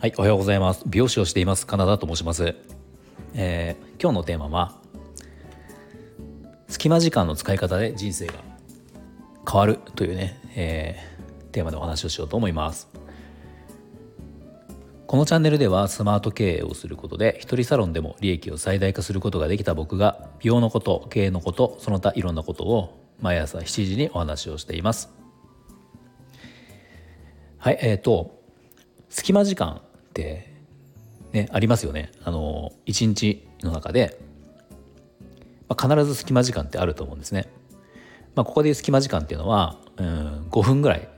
はい、おはようございます。美容師をしています。カナダと申します。えー、今日のテーマは隙間時間の使い方で人生が変わるというね、えー、テーマでお話をしようと思います。このチャンネルではスマート経営をすることで一人サロンでも利益を最大化することができた僕が美容のこと経営のことその他いろんなことを毎朝7時にお話をしています。はいえーと隙間時間ってねありますよね。あの一日の中で、まあ、必ず隙間時間ってあると思うんですね、まあ、ここでいう隙間時間っていうのはうん5分ぐらい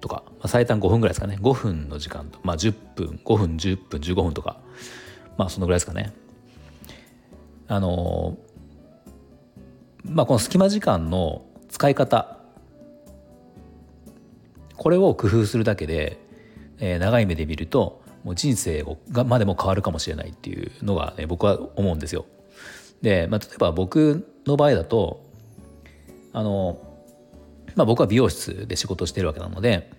とか、まあ、最短5分ぐらいですかね。5分の時間と、まあ、10分5分10分15分とかまあそのぐらいですかね。あのまあこの隙間時間の使い方これを工夫するだけで、えー、長い目で見るともう人生をがまでも変わるかもしれないっていうのが、ね、僕は思うんですよ。で、まあ、例えば僕の場合だとあの、まあ、僕は美容室で仕事してるわけなので、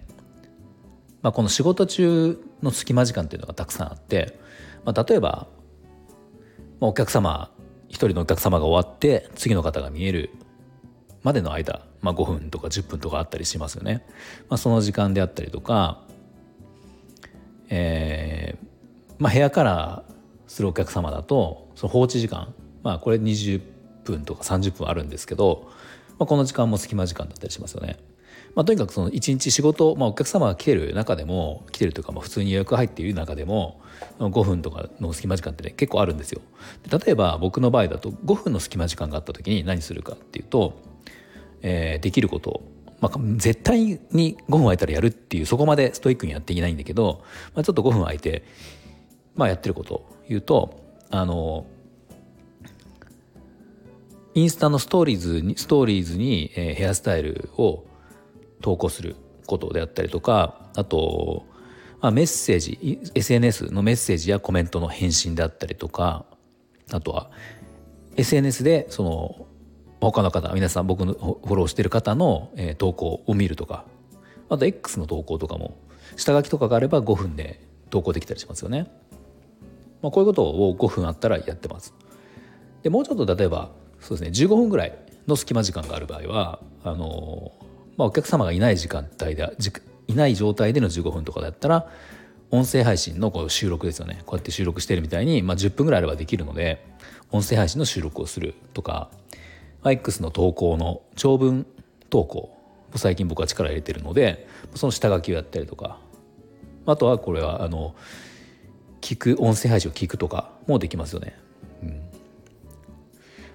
まあ、この仕事中の隙間時間っていうのがたくさんあって、まあ、例えば、まあ、お客様一人のお客様が終わって次の方が見えるまでの間、まあ、5分とか10分とかあったりしますよね。まあ、その時間であったりとか、えーまあ、部屋からするお客様だとその放置時間、まあ、これ20分とか30分あるんですけど、まあ、この時間も隙間時間だったりしますよね。まあ、とにかくその一日仕事、まあ、お客様が来てる中でも来てるというか、まあ、普通に予約入っている中でも5分とかの隙間時間ってね結構あるんですよ。例えば僕の場合だと5分の隙間時間があった時に何するかっていうと、えー、できることまあ、絶対に5分空いたらやるっていうそこまでストイックにやっていないんだけど、まあ、ちょっと5分空いて、まあ、やってることを言うとあのインスタのストーリーズにストーリーズに、えー、ヘアスタイルを投稿することであったりとかあと、まあ、メッセージ SNS のメッセージやコメントの返信であったりとかあとは SNS でその他の方皆さん僕のフォローしてる方の、えー、投稿を見るとかあと X の投稿とかも下書きとかがあれば5分で投稿できたりしますよね。まあ、こういうことを5分あったらやってます。でもうちょっと例えばそうですね15分ぐらいの隙間時間がある場合はあのまあ、お客様がいない時間帯でいない状態での15分とかだったら音声配信のこう収録ですよねこうやって収録してるみたいに、まあ、10分ぐらいあればできるので音声配信の収録をするとか X の投稿の長文投稿最近僕は力入れてるのでその下書きをやったりとかあとはこれはあの聞く音声配信を聞くとかもできますよね。うん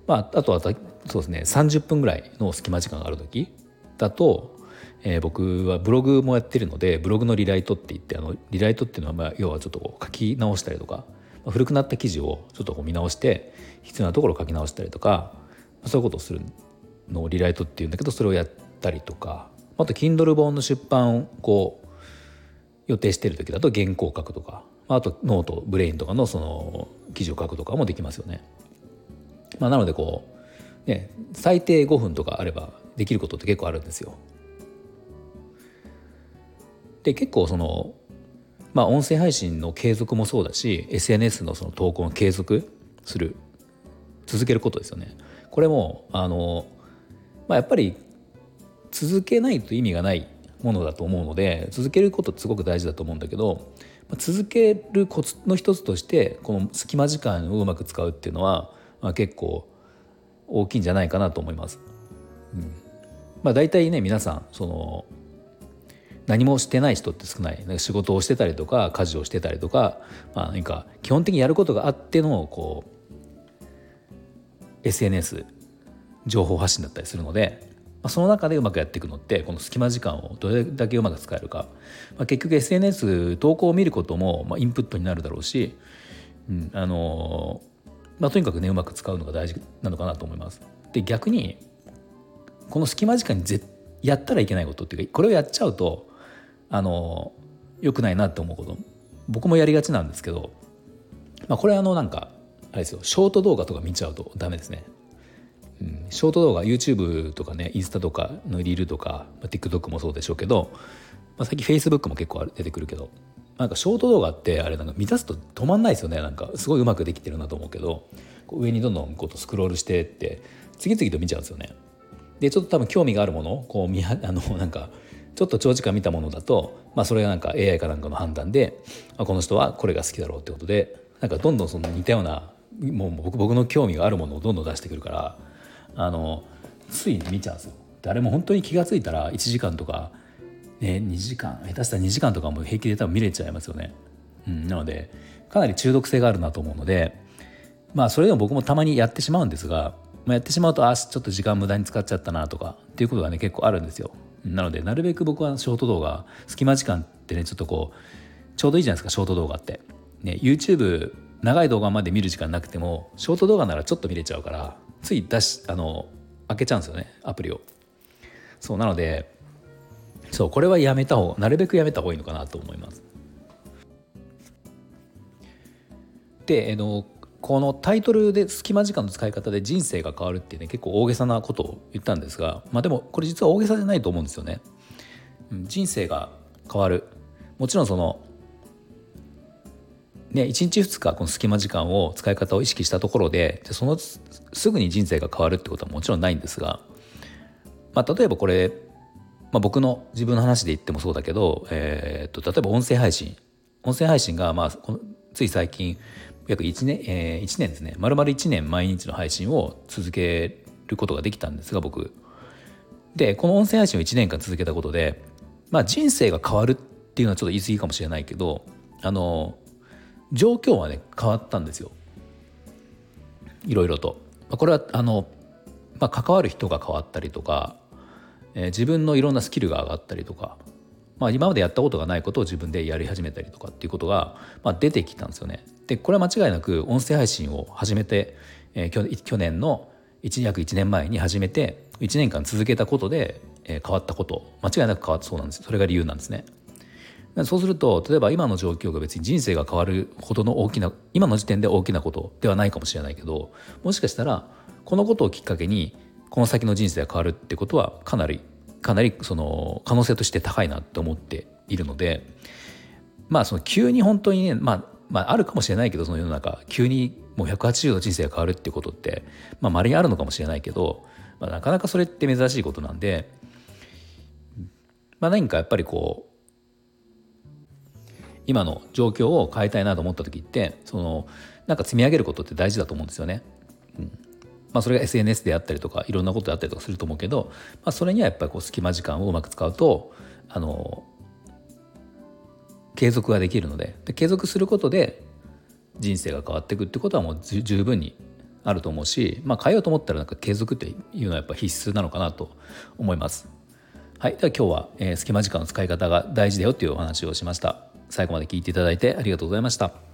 まあ、あとはそうですね30分ぐらいの隙間時間がある時だと、えー、僕はブログもやってるのでブログのリライトって言ってあのリライトっていうのはまあ要はちょっと書き直したりとか、まあ、古くなった記事をちょっとこう見直して必要なところを書き直したりとかまあそういうことをするのをリライトっていうんだけどそれをやったりとかあと Kindle 本の出版をこう予定してる時だと原稿を書くとかまあと note Brain とかのその記事を書くとかもできますよね。まあ、なのでこう、ね、最低5分とかあればできることって結構あるんですよ。で結構そのまあ音声配信の継続もそうだし SNS のその投稿の継続する続けることですよね。これもあの、まあ、やっぱり続けないと意味がないものだと思うので続けることってすごく大事だと思うんだけど、ま、続けるコツの一つとしてこの隙間時間をうまく使うっていうのは、まあ、結構大きいんじゃないかなと思います。うんまあ、大体ね皆さんその何もしてない人って少ない仕事をしてたりとか家事をしてたりとか,、まあ、何か基本的にやることがあってのこう SNS 情報発信だったりするので、まあ、その中でうまくやっていくのってこの隙間時間をどれだけうまく使えるか、まあ、結局 SNS 投稿を見ることも、まあ、インプットになるだろうし、うんあのまあ、とにかくねうまく使うのが大事なのかなと思います。で逆にこの隙間時間にぜやったらいけないことっていうかこれをやっちゃうとあの良くないなって思うこと僕もやりがちなんですけど、まあ、これあのなんかあれですよショート動画とか見ちゃうとダメですね。うん、ショート動画 YouTube とかねインスタとかのリールとか、まあ、TikTok もそうでしょうけど、まあ、最近 Facebook も結構出てくるけどなんかショート動画ってあれなんか満たすと止まんないですよねなんかすごいうまくできてるなと思うけど上にどんどんこうスクロールしてって次々と見ちゃうんですよね。でちょっと多分興味があるものこう見 あのなんかちょっと長時間見たものだと、まあ、それがなんか AI かなんかの判断で、あ、この人はこれが好きだろうってことでなんかどんどんその似たようなもう僕僕の興味があるものをどんどん出してくるからあのつい見ちゃうんですよ。誰も本当に気が付いたら1時間とか、ね、2時間下手したら2時間とかも平気で多分見れちゃいますよね。うん、なのでかなり中毒性があるなと思うのでまあそれでも僕もたまにやってしまうんですが、まあ、やってしまうとあちょっと時間無駄に使っちゃったなとかっていうことがね結構あるんですよ。なのでなるべく僕はショート動画隙間時間ってねちょっとこうちょうどいいじゃないですかショート動画って。ね YouTube 長い動画まで見る時間なくてもショート動画ならちょっと見れちゃうからつい出しあの開けちゃうんですよねアプリを。そうなのでそうこれはやめた方なるべくやめた方がいいのかなと思います。であのこのタイトルで隙間時間の使い方で人生が変わるっていうね結構大げさなことを言ったんですがまあでもこれ実は大げさじゃないと思うんですよね。人生が変わるもちろんそのね、1日2日この隙間時間を使い方を意識したところでそのすぐに人生が変わるってことはもちろんないんですが、まあ、例えばこれ、まあ、僕の自分の話で言ってもそうだけど、えー、と例えば音声配信音声配信が、まあ、つい最近約1年、えー、1年ですね。丸々1年毎日の配信を続けることができたんですが僕。でこの音声配信を1年間続けたことで、まあ、人生が変わるっていうのはちょっと言い過ぎかもしれないけどあの状況はね変わったんですよ。いろいろと。これはあの、まあ、関わる人が変わったりとか、えー、自分のいろんなスキルが上がったりとかまあ、今までやったことがないことを自分でやり始めたりとかっていうことが、まあ、出てきたんですよね。でこれは間違いなく音声配信を始めて、えー、去年の1約1年前に始めて1年間続けたことで、えー、変わったこと間違いなく変わったそうなんですそれが理由なんですね。そうすると例えば今の状況が別に人生が変わるほどの大きな今の時点で大きなことではないかもしれないけどもしかしたらこのことをきっかけにこの先の人生が変わるってことはかなりかなりその可能性として高いなって思っているのでまあその急に本当にね、まあ、まああるかもしれないけどその世の中急にもう180度人生が変わるっていうことってまあ稀にあるのかもしれないけど、まあ、なかなかそれって珍しいことなんで、まあ、何かやっぱりこう今の状況を変えたいなと思った時ってそのなんか積み上げることって大事だと思うんですよね。うんまあ、それが SNS であったりとかいろんなことであったりとかすると思うけど、まあ、それにはやっぱりこう隙間時間をうまく使うとあの継続ができるのでで継続することで人生が変わっていくってことはもう十分にあると思うし、まあ、変えようと思ったらなんか継続っていうのはやっぱ必須なのかなと思います。はい、では今日は、えー、隙間時間の使い方が大事だよっていうお話をしました。最後まで聞いていただいてありがとうございました。